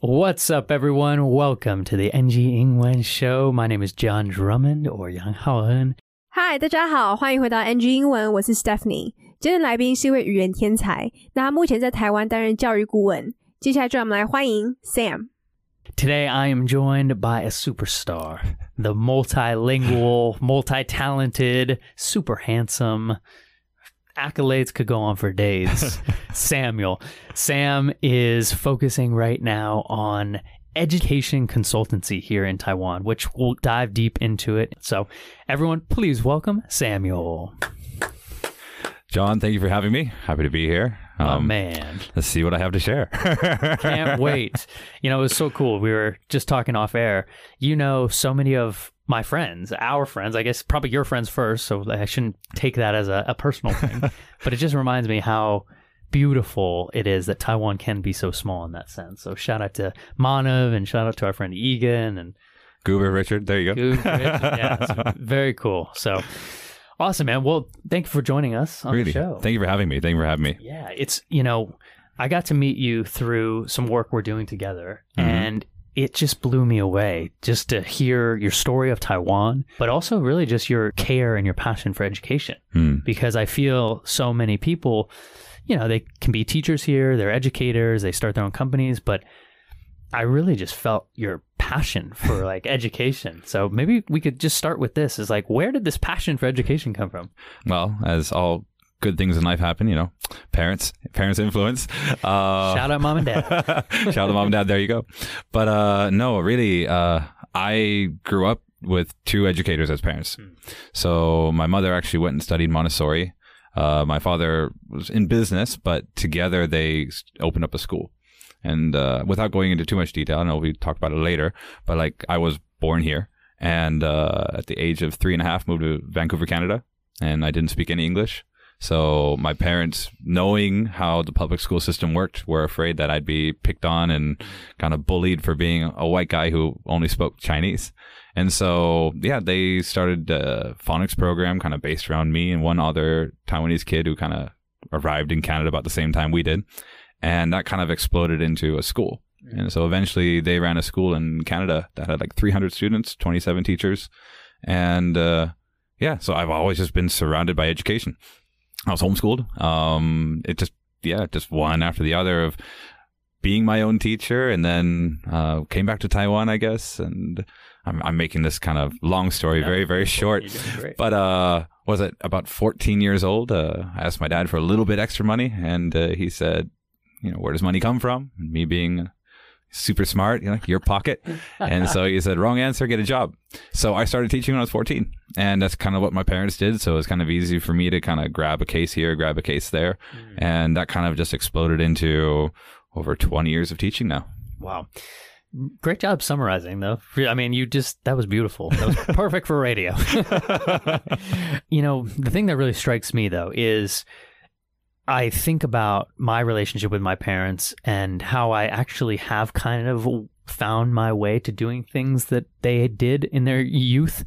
What's up, everyone? Welcome to the NG 英文 Show. My name is John Drummond or Yang Haoen. 嗨，大家好，欢迎回到 NG 英文，我是 Stephanie。今天的来宾是一位语言天才，那他目前在台湾担任教育顾问。接下来就让我们来欢迎 Sam。 Today, I am joined by a superstar, the multilingual, multi talented, super handsome. Accolades could go on for days. Samuel. Sam is focusing right now on education consultancy here in Taiwan, which we'll dive deep into it. So, everyone, please welcome Samuel. John, thank you for having me. Happy to be here. oh, man. Let's see what I have to share. Can't wait. You know, it was so cool. We were just talking off air. You know, so many of my friends, our friends, I guess probably your friends first, so I shouldn't take that as a, a personal thing. but it just reminds me how beautiful it is that Taiwan can be so small in that sense. So shout out to Manav and shout out to our friend Egan and Goober Richard, there you go. Goog. yeah, very cool. So awesome, man. Well, thank you for joining us on really. the show. Thank you for having me. Thank you for having me. Yeah, it's you know, I got to meet you through some work we're doing together, Mhm. and it just blew me away just to hear your story of Taiwan, but also really just your care and your passion for education. Hmm. Because I feel so many people, you know, they can be teachers here, they're educators, they start their own companies, but I really just felt your passion for like education. So maybe we could just start with this is like where did this passion for education come from? Well, as all good things in life happen, you know, parents, parents influence. Uh, Shout out mom and dad. Shout out mom and dad. There you go. But uh, no, really, uh, I grew up with two educators as parents. Hmm. So my mother actually went and studied Montessori. Uh, my father was in business, but together they opened up a school. And uh, without going into too much detail, I know we talk about it later, but like I was born here and uh, at the age of three and a half moved to Vancouver, Canada, and I didn't speak any English. So my parents, knowing how the public school system worked, were afraid that I'd be picked on and kind of bullied for being a white guy who only spoke Chinese. And so, yeah, they started a phonics program kind of based around me and one other Taiwanese kid who kind of arrived in Canada about the same time we did. And that kind of exploded into a school. And so eventually they ran a school in Canada that had like 300 students, 27 teachers. And uh, yeah, so I've always just been surrounded by education. I was homeschooled. Um, it just, yeah, just one after the other of being my own teacher and then uh, came back to Taiwan, I guess. And I'm, I'm making this kind of long story very, very short. You're doing great. But uh, was it about 14 years old? Uh, I asked my dad for a little bit extra money, and uh, he said, "You know, where does money come from?" And me being super smart, you know, your pocket. and so he said, "Wrong answer, get a job." So I started teaching when I was 14, and that's kind of what my parents did. So it was kind of easy for me to kind of grab a case here, grab a case there, mm. and that kind of just exploded into over 20 years of teaching now. Wow. Great job summarizing, though. I mean, you just, that was beautiful. That was perfect for radio. you know, the thing that really strikes me, though, is I think about my relationship with my parents and how I actually have kind of found my way to doing things that they did in their youth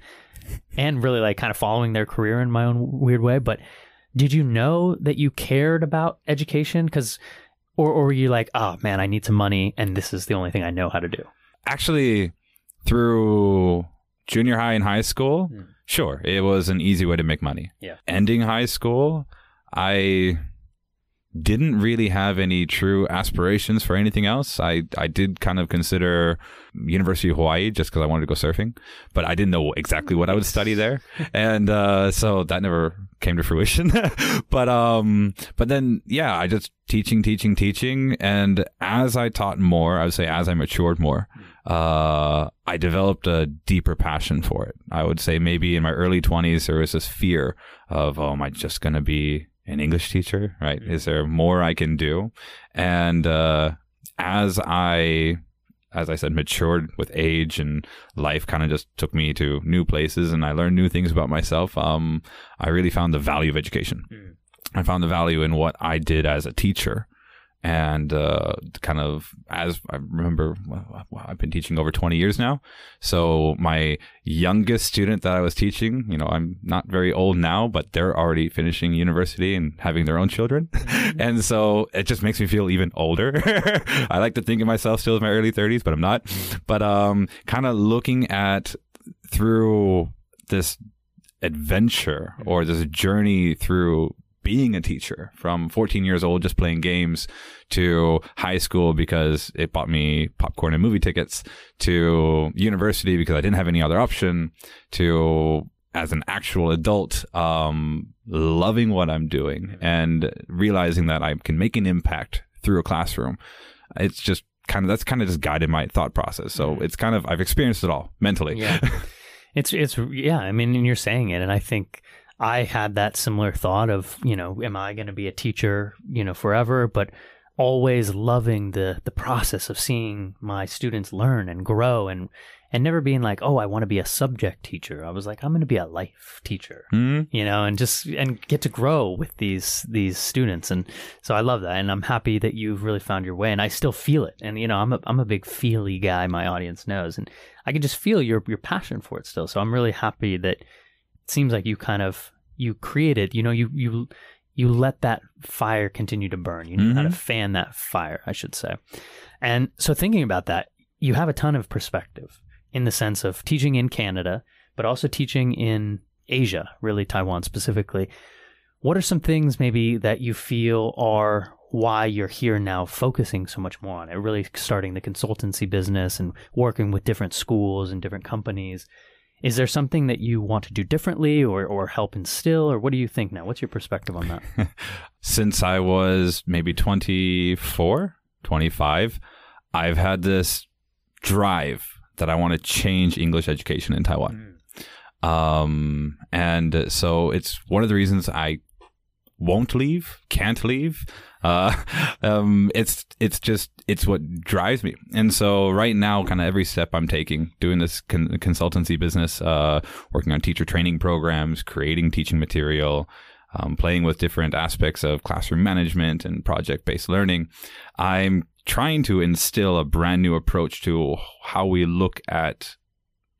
and really like kind of following their career in my own weird way. But did you know that you cared about education? Because or, or were you like, oh man, I need some money and this is the only thing I know how to do? actually through junior high and high school Hmm. sure it was an easy way to make money Yeah. ending high school i didn't really have any true aspirations for anything else. I i did kind of consider university of hawaii just because i wanted to go surfing but i didn't know exactly what i would study there. And uh, so that never came to fruition. But um but then yeah i just teaching teaching teaching. And as i taught more i would say as i matured more uh, I developed a deeper passion for it. I would say maybe in my early 20s, there was this fear of, oh, am I just going to be an English teacher? Right? Is there more I can do? And uh, as I, as I said, matured with age and life kind of just took me to new places and I learned new things about myself, um, I really found the value of education. Mm. I found the value in what I did as a teacher. And uh, kind of as I remember, well, I've been teaching over 20 years now. So my youngest student that I was teaching, you know, I'm not very old now, but they're already finishing university and having their own children. Mm-hmm. and so it just makes me feel even older. I like to think of myself still in my early 30s, but I'm not. But um, kind of looking at through this adventure or this journey through being a teacher from 14 years old, just playing games to high school because it bought me popcorn and movie tickets to university because I didn't have any other option to as an actual adult, um, loving what I'm doing and realizing that I can make an impact through a classroom. It's just kind of, that's kind of just guided my thought process. So it's kind of, I've experienced it all mentally. Yeah. It's, it's, yeah. I mean, and you're saying it. And I think, I had that similar thought of, you know, am I going to be a teacher, you know, forever? But always loving the the process of seeing my students learn and grow and and never being like, oh, I want to be a subject teacher. I was like, I'm going to be a life teacher, mm-hmm. you know, and just and get to grow with these these students. And so I love that, and I'm happy that you've really found your way. And I still feel it. And you know, I'm a I'm a big feely guy. My audience knows, and I can just feel your your passion for it still. So I'm really happy that seems like you kind of you created you know you you you let that fire continue to burn you know mm-hmm. how to mm-hmm. fan that fire i should say and so thinking about that you have a ton of perspective in the sense of teaching in canada but also teaching in asia really taiwan specifically what are some things maybe that you feel are why you're here now focusing so much more on it really starting the consultancy business and working with different schools and different companies is there something that you want to do differently or, or help instill, or what do you think now? What's your perspective on that? Since I was maybe 24, 25, I've had this drive that I want to change English education in Taiwan. Mm. Um, and so it's one of the reasons I won't leave, can't leave. Uh, um, it's it's just it's what drives me. And so right now, kind of every step I'm taking, doing this con- consultancy business, uh, working on teacher training programs, creating teaching material, um, playing with different aspects of classroom management and project based learning, I'm trying to instill a brand new approach to how we look at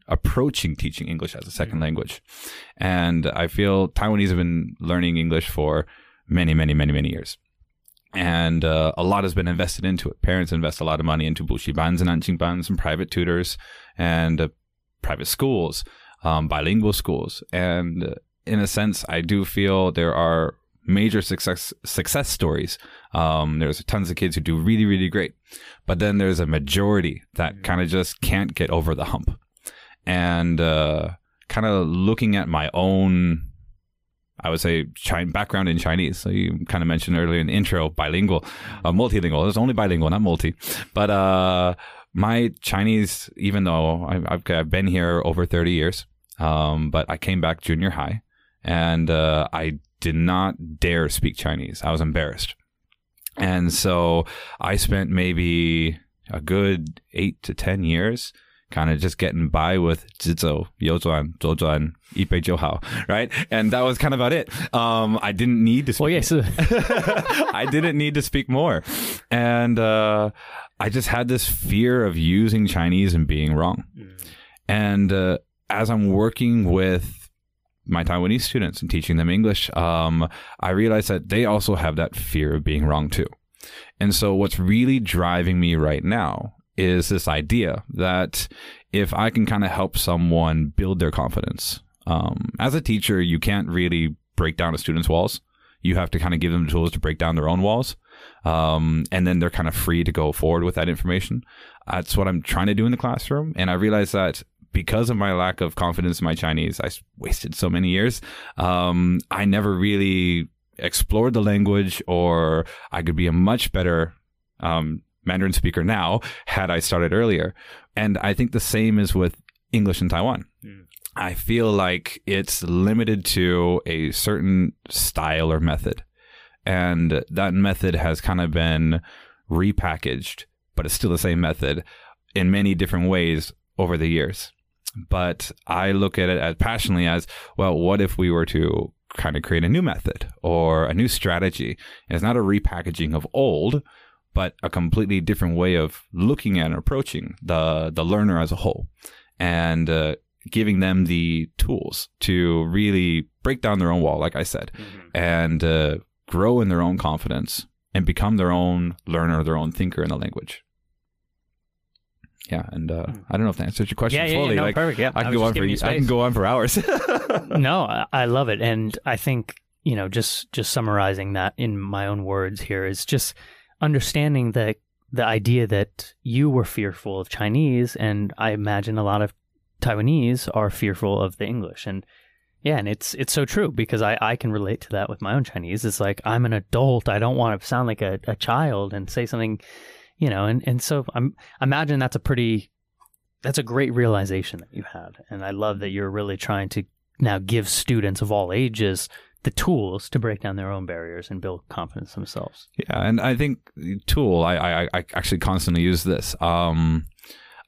approaching teaching English as a 2nd mm-hmm. language. And I feel Taiwanese have been learning English for many, many, many, many years and uh, a lot has been invested into it. Parents invest a lot of money into buxibans and anqingbans and private tutors and uh, private schools, um, bilingual schools. And uh, in a sense, I do feel there are major success success stories. Um, there's tons of kids who do really, really great, but then there's a majority that kind of just can't get over the hump. And uh, kind of looking at my own I would say China, background in Chinese. So you kind of mentioned earlier in the intro, bilingual, uh, multilingual. It's only bilingual, not multi. But uh, my Chinese, even though I've, I've, been here over 30 years, um, but I came back junior high and uh, I did not dare speak Chinese. I was embarrassed. And so I spent maybe a good eight to 10 years kind of just getting by with zizou, yozuan, zozuan, ipe johao, right? And that was kind of about it. Um, I didn't need to speak. Well, yes. I didn't need to speak more. And uh, I just had this fear of using Chinese and being wrong. Mm. And uh, as I'm working with my Taiwanese students and teaching them English, um, I realized that they also have that fear of being wrong too. And so, what's really driving me right now is this idea that if I can kind of help someone build their confidence, um, as a teacher, you can't really break down a student's walls. You have to kind of give them the tools to break down their own walls. Um, and then they're kind of free to go forward with that information. That's what I'm trying to do in the classroom. And I realized that because of my lack of confidence in my Chinese, I wasted so many years. Um, I never really explored the language, or I could be a much better um, Mandarin speaker now had I started earlier. And I think the same is with English in Taiwan. Mm. I feel like it's limited to a certain style or method. And that method has kind of been repackaged, but it's still the same method in many different ways over the years. But I look at it as passionately as well, what if we were to kind of create a new method or a new strategy? And it's not a repackaging of old, but a completely different way of looking at and approaching the the learner as a whole, and uh, giving them the tools to really break down their own wall, like I said, and uh, grow in their own confidence and become their own learner, their own thinker in the language. Yeah, and uh, I don't know if that answers your question Yeah, yeah, yeah, fully. no, like, perfect, yeah. I I can was go on for I can go on for hours. no, I, I love it, and I think you know, just just summarizing that in my own words here is just understanding the the idea that you were fearful of Chinese, and I imagine a lot of Taiwanese are fearful of the English, and yeah, and it's it's so true because I I can relate to that with my own Chinese. It's like I'm an adult, I don't want to sound like a, a child and say something, you know, and and so I'm imagine that's a pretty that's a great realization that you had, and I love that you're really trying to now give students of all ages the tools to break down their own barriers and build confidence themselves. Yeah, and I think tool I, I I actually constantly use this. Um,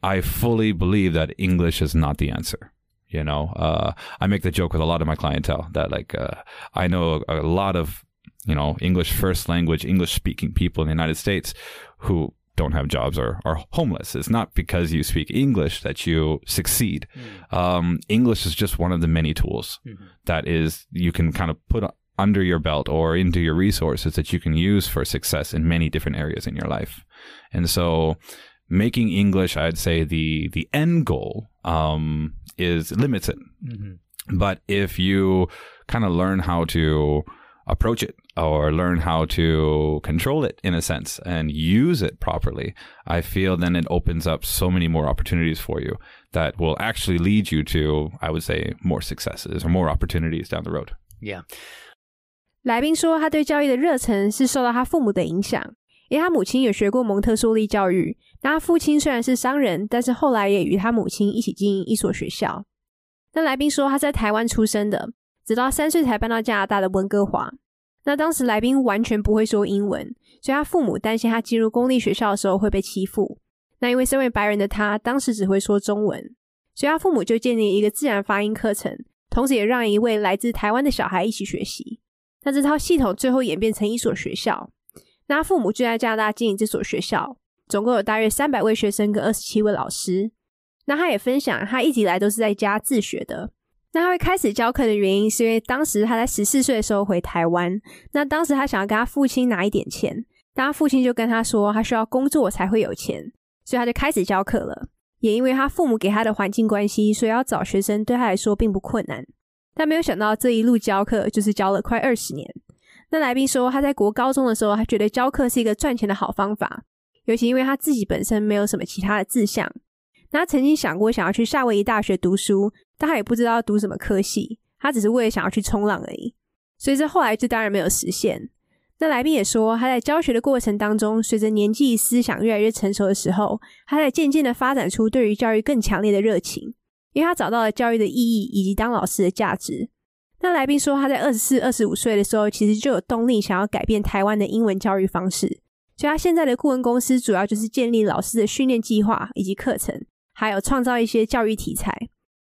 I fully believe that English is not the answer. You know, uh, I make the joke with a lot of my clientele that like uh, I know a, a lot of you know English first language English speaking people in the United States who don't have jobs or are homeless. It's not because you speak English that you succeed. Um, English is just one of the many tools that is you can kind of put under your belt or into your resources that you can use for success in many different areas in your life. And so making English, I'd say the the end goal um, is limited. But if you kind of learn how to approach it or learn how to control it in a sense and use it properly, I feel then it opens up so many more opportunities for you that will actually lead you to, I would say, more successes or more opportunities down the road. Yeah. 来宾说，他对教育的热忱是受到他父母的影响，因为他母亲有学过蒙特梭利教育。那他父亲虽然是商人，但是后来也与他母亲一起经营一所学校。那来宾说，他在台湾出生的， 直到三岁才搬到加拿大的温哥华。那当时来宾完全不会说英文，所以他父母担心他进入公立学校的时候会被欺负。那因为身为白人的他，当时只会说中文，所以他父母就建立一个自然发音课程，同时也让一位来自台湾的小孩一起学习。那这套系统最后演变成一所学校。那父母就在加拿大经营这所学校，总共有大约三百位学生跟二十七位老师。那他也分享，他一直以来都是在家自学的。那他会开始教课的原因，是因为当时他在十四岁的时候回台湾，那当时他想要跟他父亲拿一点钱，但他父亲就跟他说，他需要工作才会有钱，所以他就开始教课了。也因为他父母给他的环境关系，所以要找学生对他来说并不困难。但没有想到这一路教课就是教了快二十年。那来宾说，他在国高中的时候，他觉得教课是一个赚钱的好方法，尤其因为他自己本身没有什么其他的志向。那他曾经想过想要去夏威夷大学读书，但他也不知道读什么科系，他只是为了想要去冲浪而已。所以这后来就当然没有实现。那来宾也说，他在教学的过程当中，随着年纪、思想越来越成熟的时候，他在渐渐的发展出对于教育更强烈的热情。因为他找到了教育的意义以及当老师的价值。那来宾说，他在二十四、二十五岁的时候，其实就有动力想要改变台湾的英文教育方式。所以，他现在的顾问公司主要就是建立老师的训练计划以及课程，还有创造一些教育题材。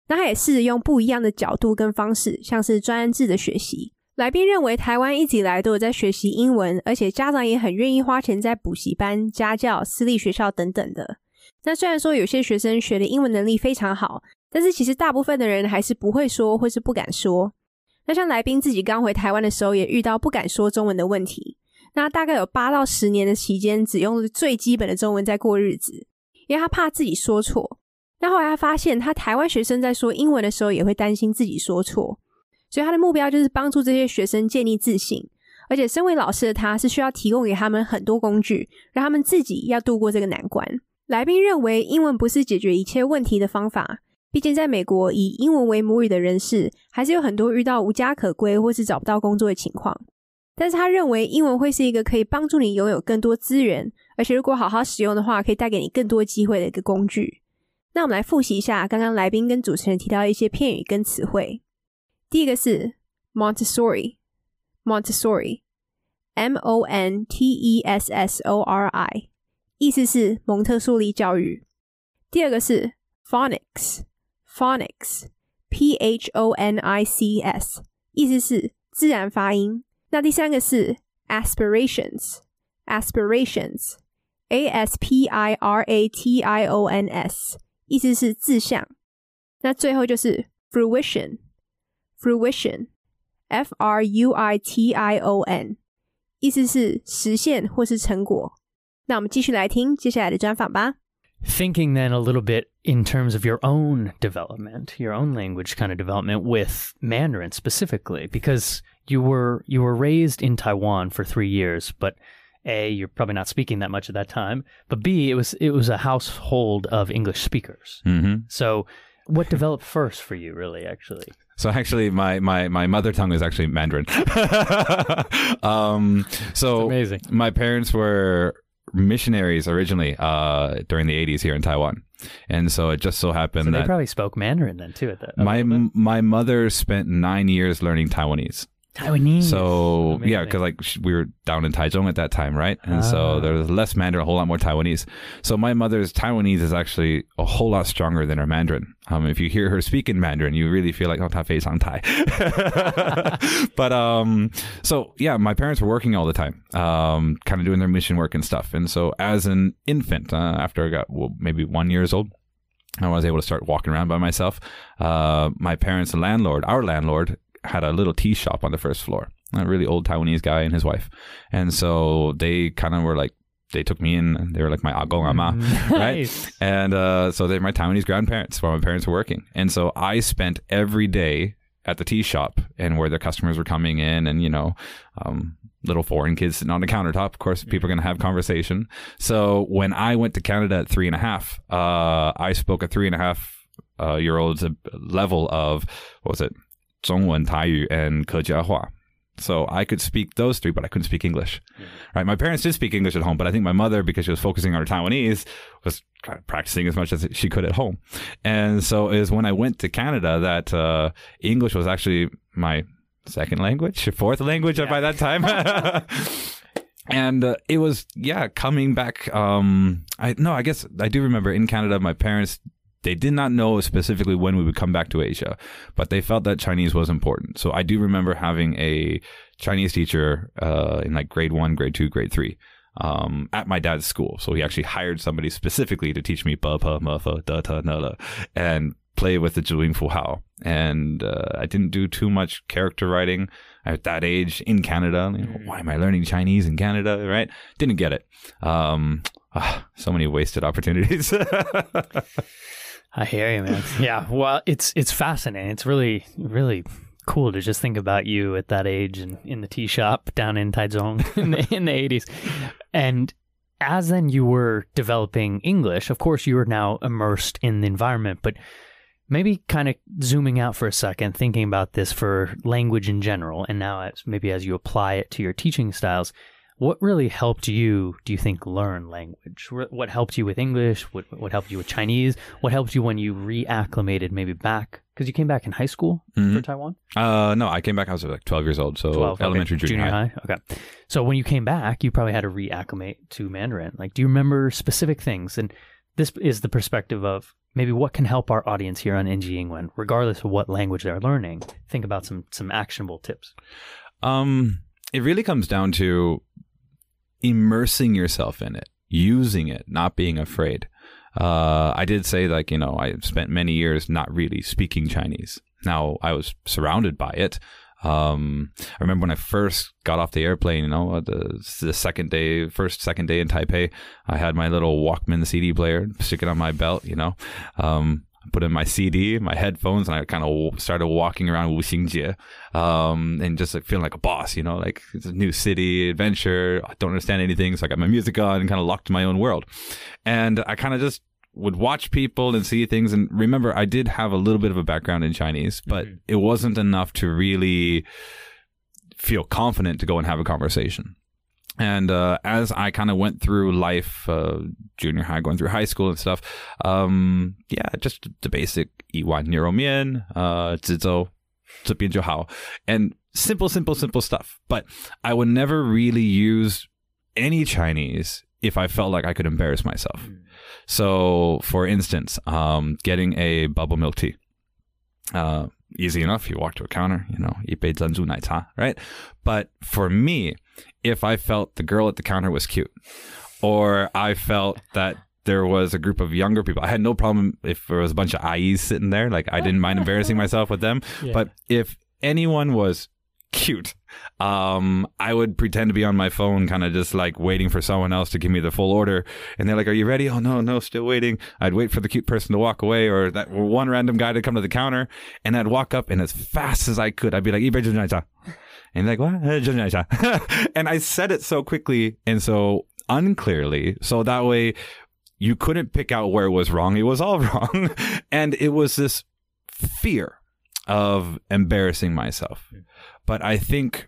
那他也试着用不一样的角度跟方式，像是专案制的学习。来宾认为，台湾一直以来都有在学习英文，而且家长也很愿意花钱在补习班、家教、私立学校等等的。那虽然说有些学生学的英文能力非常好，但是其实大部分的人还是不会说或是不敢说。那像来宾自己刚回台湾的时候，也遇到不敢说中文的问题。那大概有八到十年的期间，只用最基本的中文在过日子，因为他怕自己说错。那后来他发现，他台湾学生在说英文的时候，也会担心自己说错。所以他的目标就是帮助这些学生建立自信。而且身为老师的他，是需要提供给他们很多工具，让他们自己要度过这个难关。来宾认为，英文不是解决一切问题的方法。毕竟，在美国以英文为母语的人士，还是有很多遇到无家可归或是找不到工作的情况。但是，他认为英文会是一个可以帮助你拥有更多资源，而且如果好好使用的话，可以带给你更多机会的一个工具。那我们来复习一下刚刚来宾跟主持人提到一些片语跟词汇。第一个是 Montessori，Montessori，M O N T E S S O R I，意思是蒙特梭利教育。第二个是 Phonics。phonics，p h o n i c s，意思是自然发音。那第三个是 aspirations，aspirations，A S P I R A T I O N S，意思是志向。那最后就是 fruition，fruition，F R U I T I O N，意思是实现或是成果。那我们继续来听接下来的专访吧。 Thinking then a little bit in terms of your own development, your own language kind of development with Mandarin specifically, because you were you were raised in Taiwan for three years, but a, you're probably not speaking that much at that time, but B, it was it was a household of English speakers. hmm So what developed first for you really actually? So actually, my, my, my mother tongue is actually Mandarin. um, so amazing. my parents were missionaries originally uh, during the 80s here in Taiwan. And so it just so happened So they probably spoke Mandarin then too at that. my my mother spent nine years learning Taiwanese. Taiwanese. So Amazing. yeah, because like we were down in Taichung at that time, right? And so ah. so there's less Mandarin, a whole lot more Taiwanese. So my mother's Taiwanese is actually a whole lot stronger than her Mandarin. Um, if you hear her speak in Mandarin, you really feel like oh, ta fei sang Tai. but um, so yeah, my parents were working all the time, um, kind of doing their mission work and stuff. And so as an infant, uh, after I got well, maybe one years old. I was able to start walking around by myself. Uh, my parents' landlord, our landlord, had a little tea shop on the first floor. A really old Taiwanese guy and his wife, and so they kind of were like, they took me in. and They were like my agong ama, right? And uh, so they're my Taiwanese grandparents while my parents were working. And so I spent every day at the tea shop and where their customers were coming in and, you know, um, little foreign kids sitting on the countertop. Of course, people are going to have conversation. So when I went to Canada at three and a half, uh, I spoke a three and a half uh, year old's uh, level of, what was it? 中文, Taiyu, and Kejiahua. So I could speak those three, but I couldn't speak English. Yeah. Right. My parents did speak English at home, but I think my mother, because she was focusing on her Taiwanese, was practicing as much as she could at home. And so it was when I went to Canada that uh, English was actually my second language, fourth language yeah. by that time. and uh, it was yeah coming back um i no i guess i do remember in canada my parents they did not know specifically when we would come back to asia but they felt that chinese was important so i do remember having a chinese teacher uh, in like grade one grade two grade three um, at my dad's school so he actually hired somebody specifically to teach me ba pa ma fa da ta na la and play with the Zhuyin Fu Hao. And uh, I didn't do too much character writing at that age in Canada. You know, why am I learning Chinese in Canada? Right? Didn't get it. Um, ah, so many wasted opportunities. I hear you, man. Yeah, well, it's it's fascinating. It's really really cool to just think about you at that age and in the tea shop down in Taichung in the in the eighties, and as then you were developing English. Of course, you were now immersed in the environment, but maybe kind of zooming out for a second, thinking about this for language in general, and now as maybe as you apply it to your teaching styles. What really helped you, do you think, learn language? What helped you with English? What, what helped you with Chinese? What helped you when you reacclimated maybe back? Because you came back in high school for Mhm. Taiwan? uh, no, I came back. I was like 12 years old. So 12, okay. elementary, junior, high. Okay. So when you came back, you probably had to reacclimate to Mandarin. Like, do you remember specific things? And this is the perspective of maybe what can help our audience here on NG England, regardless of what language they're learning. Think about some some actionable tips. Um, it really comes down to immersing yourself in it, using it, not being afraid. Uh, I did say like you know I spent many years not really speaking Chinese. Now I was surrounded by it. Um, I remember when I first got off the airplane, you know, the, the second day, first, second day in Taipei, I had my little Walkman CD player, stick it on my belt, you know. Um, I put in my CD, my headphones, and I kind of started walking around Wuxingjie, um, and just like feeling like a boss, you know, like it's a new city, adventure. I don't understand anything, so I got my music on and kind of locked in my own world. And I kind of just would watch people and see things. And remember, I did have a little bit of a background in Chinese, but Mhm. it wasn't enough to really feel confident to go and have a conversation and uh, as I kind of went through life, uh, junior high, going through high school and stuff, um, yeah, just the basic eat one neuro mien, uh, zizou, hao, and simple, simple, simple stuff. But I would never really use any Chinese if I felt like I could embarrass myself. Hmm. So, for instance, um, getting a bubble milk tea. Uh, easy enough. You walk to a counter, you know, ipe zanzu naita, right? But for me, if I felt the girl at the counter was cute, or I felt that there was a group of younger people, I had no problem if there was a bunch of IEs sitting there. Like I didn't mind embarrassing myself with them. Yeah. But if anyone was cute. Um, I would pretend to be on my phone, kind of just like waiting for someone else to give me the full order. And they're like, Are you ready? Oh, no, no, still waiting. I'd wait for the cute person to walk away or that one random guy to come to the counter. And I'd walk up and as fast as I could, I'd be like, eBay Junjaita. And like, What? and I said it so quickly and so unclearly. So that way you couldn't pick out where it was wrong. It was all wrong. and it was this fear of embarrassing myself. But I think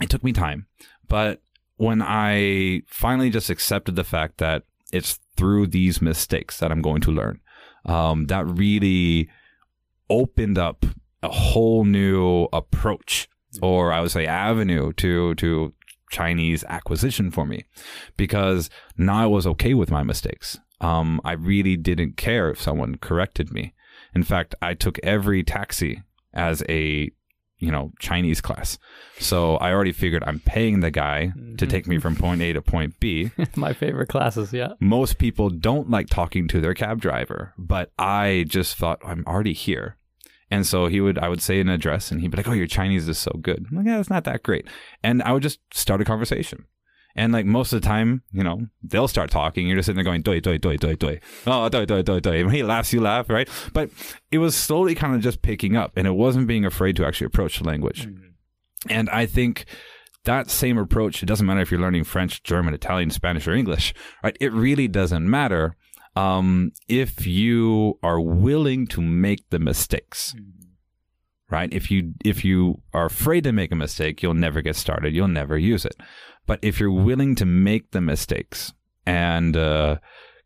it took me time. But when I finally just accepted the fact that it's through these mistakes that I'm going to learn, um, that really opened up a whole new approach or I would say avenue to to Chinese acquisition for me because now I was okay with my mistakes. Um, I really didn't care if someone corrected me. In fact, I took every taxi as a you know Chinese class. So I already figured I'm paying the guy to take me from point A to point B. My favorite classes, yeah. Most people don't like talking to their cab driver, but I just thought I'm already here. And so he would, I would say an address, and he'd be like, "Oh, your Chinese is so good." I'm like, "Yeah, it's not that great." And I would just start a conversation. And like most of the time, you know, they'll start talking. You're just sitting there going, "Doi, doi, doi, doi, doi." Oh, doi, doi, doi, doi. When he laughs, you laugh, right? But it was slowly kind of just picking up, and it wasn't being afraid to actually approach the language. And I think that same approach, it doesn't matter if you're learning French, German, Italian, Spanish, or English, right? It really doesn't matter um, if you are willing to make the mistakes. Right? If you if you are afraid to make a mistake, you'll never get started. You'll never use it. But if you're willing to make the mistakes and uh,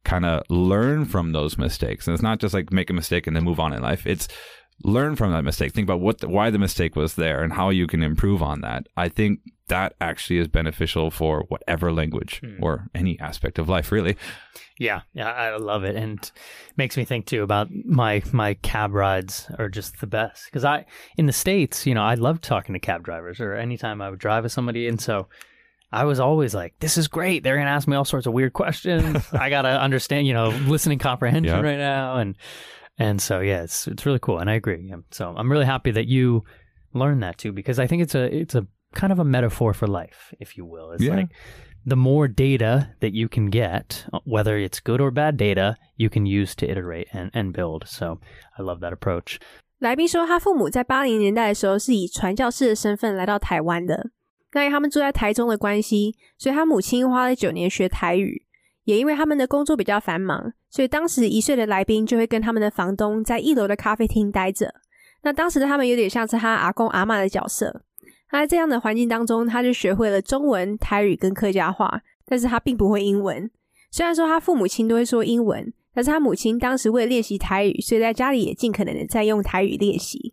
kind of learn from those mistakes, and it's not just like make a mistake and then move on in life. It's learn from that mistake. Think about what the, why the mistake was there and how you can improve on that. I think that actually is beneficial for whatever language or any aspect of life, really. Yeah, yeah, I love it, and makes me think too about my my cab rides are just the best because I in the states, you know, I love talking to cab drivers or anytime I would drive with somebody, and so I was always like, "This is great." They're gonna ask me all sorts of weird questions. I gotta understand, you know, listening comprehension Yeah. right now, and and so yeah, it's it's really cool, and I agree. Yeah. So I'm really happy that you learned that too because I think it's a it's a kind of a metaphor for life, if you will. It's Yeah. like the more data that you can get, whether it's good or bad data, you can use to iterate and, and build. So I love that approach. 来宾说，他父母在八零年代的时候是以传教士的身份来到台湾的。 那因为他们住在台中的关系，所以他母亲花了九年学台语。也因为他们的工作比较繁忙，所以当时一岁的来宾就会跟他们的房东在一楼的咖啡厅待着。那当时的他们有点像是他阿公阿嬷的角色。那在这样的环境当中，他就学会了中文、台语跟客家话，但是他并不会英文。虽然说他父母亲都会说英文，但是他母亲当时为了练习台语，所以在家里也尽可能的在用台语练习。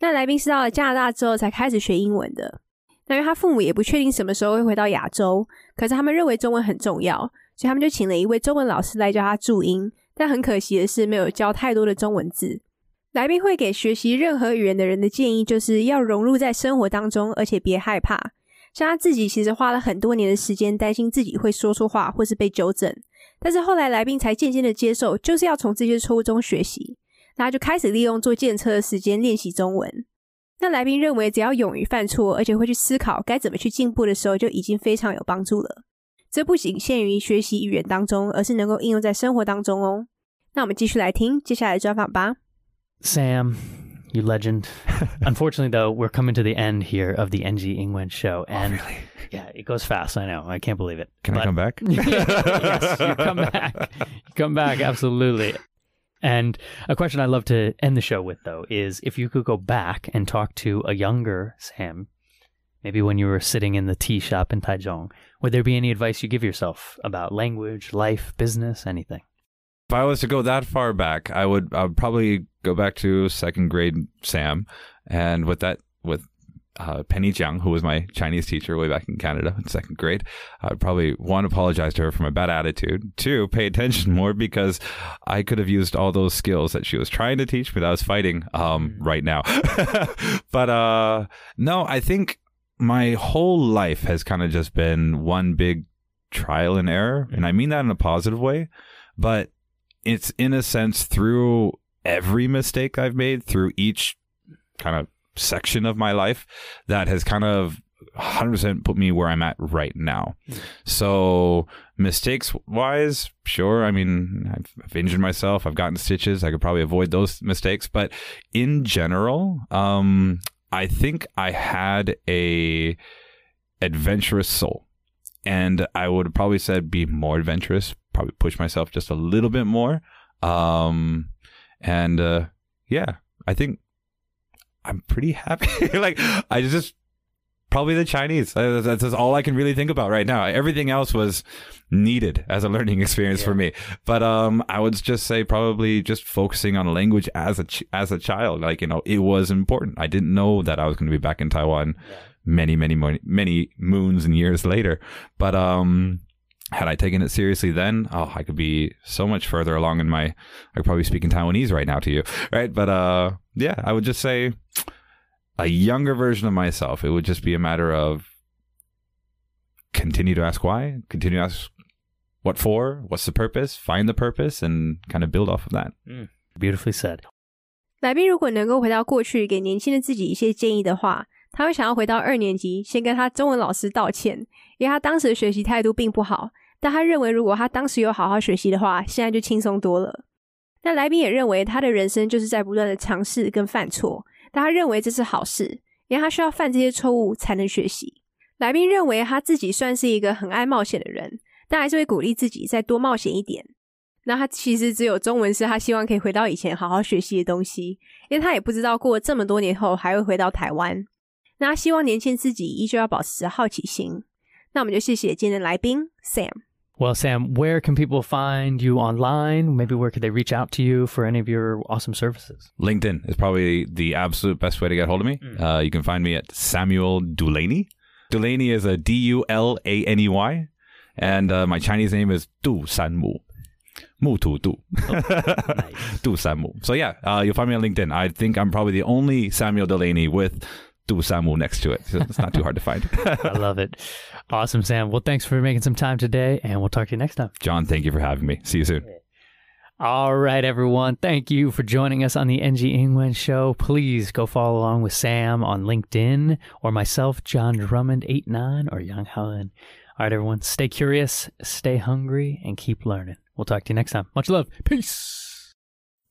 那来宾是到了加拿大之后才开始学英文的。那因为他父母也不确定什么时候会回到亚洲，可是他们认为中文很重要，所以他们就请了一位中文老师来教他注音。但很可惜的是，没有教太多的中文字。来宾会给学习任何语言的人的建议，就是要融入在生活当中，而且别害怕。像他自己其实花了很多年的时间，担心自己会说错话或是被纠正，但是后来来宾才渐渐的接受，就是要从这些错误中学习。那他就开始利用坐电车的时间练习中文。那来宾认为，只要勇于犯错，而且会去思考该怎么去进步的时候，就已经非常有帮助了。这不仅限于学习语言当中，而是能够应用在生活当中哦。那我们继续来听接下来的专访吧。 Sam, you legend. Unfortunately, though, we're coming to the end here of the NG Ingwen show. And yeah, it goes fast. I know. I can't believe it. Can I But- come back? yes, you come back. You come back, absolutely. And a question I love to end the show with, though, is if you could go back and talk to a younger Sam, maybe when you were sitting in the tea shop in Taichung, would there be any advice you give yourself about language, life, business, anything? If I was to go that far back, I would I would probably go back to second grade Sam, and with that with uh, Penny Jiang, who was my Chinese teacher way back in Canada in second grade, I would probably one apologize to her for my bad attitude. Two, pay attention more because I could have used all those skills that she was trying to teach me that I was fighting um, right now. but uh, no, I think my whole life has kind of just been one big trial and error. And I mean that in a positive way, but it's in a sense through every mistake I've made, through each kind of section of my life that has kind of 100% put me where I'm at right now. So, mistakes wise, sure. I mean, I've, I've injured myself, I've gotten stitches. I could probably avoid those mistakes. But in general, um, I think I had a adventurous soul. And I would probably said be more adventurous, probably push myself just a little bit more. Um, and uh, yeah, I think I'm pretty happy. like I just probably the Chinese. Uh, That's, that's all I can really think about right now. Everything else was needed as a learning experience for me. But um, I would just say probably just focusing on language as a ch- as a child. Like you know, it was important. I didn't know that I was going to be back in Taiwan many, many, many, many moons and years later. But um, had I taken it seriously then, oh, I could be so much further along in my. I could probably speak in Taiwanese right now to you, right? But uh, yeah, I would just say a younger version of myself. It would just be a matter of continue to ask why, continue to ask what for, what's the purpose, find the purpose, and kind of build off of that. Beautifully said. 来宾如果能够回到过去，给年轻的自己一些建议的话，他会想要回到二年级，先跟他中文老师道歉，因为他当时的学习态度并不好。 但他认为，如果他当时有好好学习的话，现在就轻松多了。那来宾也认为，他的人生就是在不断的尝试跟犯错，但他认为这是好事，因为他需要犯这些错误才能学习。来宾认为他自己算是一个很爱冒险的人，但还是会鼓励自己再多冒险一点。那他其实只有中文是他希望可以回到以前好好学习的东西，因为他也不知道过了这么多年后还会回到台湾。那他希望年轻自己依旧要保持好奇心。那我们就谢谢今天的来宾 Sam。Well, Sam, where can people find you online? Maybe where could they reach out to you for any of your awesome services? LinkedIn is probably the absolute best way to get hold of me. Uh, you can find me at Samuel Dulaney. Dulaney is a D U L A N E Y, and uh, my Chinese name is Du San Mu. Mu Tu Du. Du San Mu. So yeah, uh, you'll find me on LinkedIn. I think I'm probably the only Samuel Delaney with Du San next to it. It's not too hard to find. I love it. Awesome, Sam. Well, thanks for making some time today, and we'll talk to you next time. John, thank you for having me. See you soon. All right, everyone. Thank you for joining us on the NG Ingwen Show. Please go follow along with Sam on LinkedIn or myself, John Drummond89 or Yang Haoen. All right, everyone. Stay curious, stay hungry, and keep learning. We'll talk to you next time. Much love. Peace.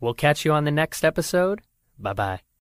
We'll catch you on the next episode. Bye-bye.